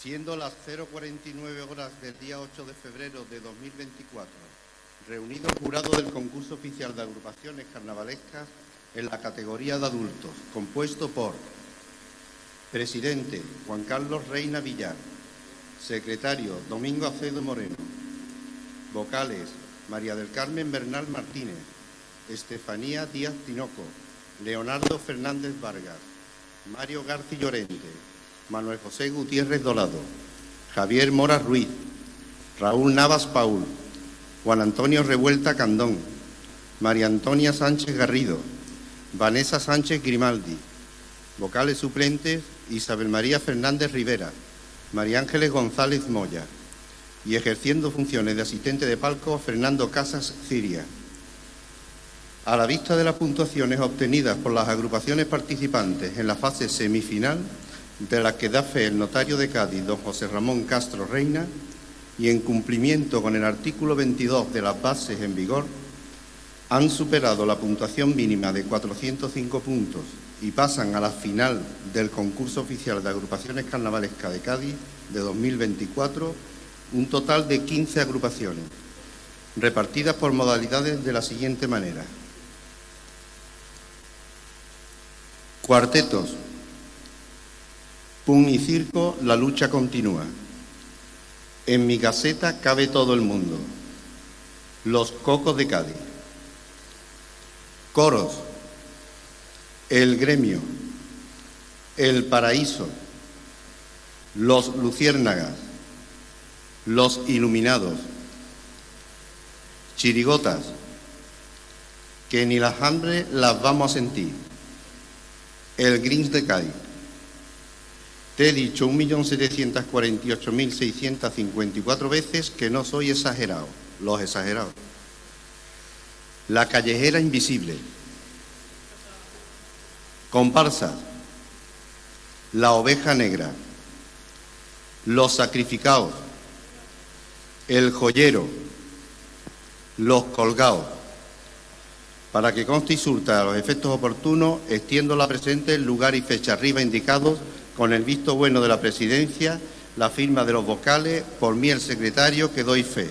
Siendo las 049 horas del día 8 de febrero de 2024, reunido jurado del concurso oficial de agrupaciones carnavalescas en la categoría de adultos, compuesto por presidente Juan Carlos Reina Villar, secretario Domingo Acedo Moreno, vocales María del Carmen Bernal Martínez, Estefanía Díaz Tinoco, Leonardo Fernández Vargas, Mario García Llorente, Manuel José Gutiérrez Dolado, Javier Mora Ruiz, Raúl Navas Paul, Juan Antonio Revuelta Candón, María Antonia Sánchez Garrido, Vanessa Sánchez Grimaldi, vocales suplentes Isabel María Fernández Rivera, María Ángeles González Moya y ejerciendo funciones de asistente de palco Fernando Casas Ciria. A la vista de las puntuaciones obtenidas por las agrupaciones participantes en la fase semifinal, de la que da fe el notario de Cádiz, don José Ramón Castro Reina, y en cumplimiento con el artículo 22 de las bases en vigor, han superado la puntuación mínima de 405 puntos y pasan a la final del concurso oficial de agrupaciones carnavalescas de Cádiz de 2024 un total de 15 agrupaciones, repartidas por modalidades de la siguiente manera. Cuartetos. Pun y circo, la lucha continúa. En mi caseta cabe todo el mundo. Los cocos de Cádiz. Coros. El gremio. El paraíso. Los luciérnagas. Los iluminados. Chirigotas. Que ni las hambres las vamos a sentir el Grins de Cádiz. Te he dicho 1.748.654 veces que no soy exagerado, los exagerados. La callejera invisible. Comparsa. La oveja negra. Los sacrificados. El joyero. Los colgados. Para que conste y surta a los efectos oportunos, extiendo la presente el lugar y fecha arriba indicados con el visto bueno de la presidencia, la firma de los vocales, por mí el secretario que doy fe.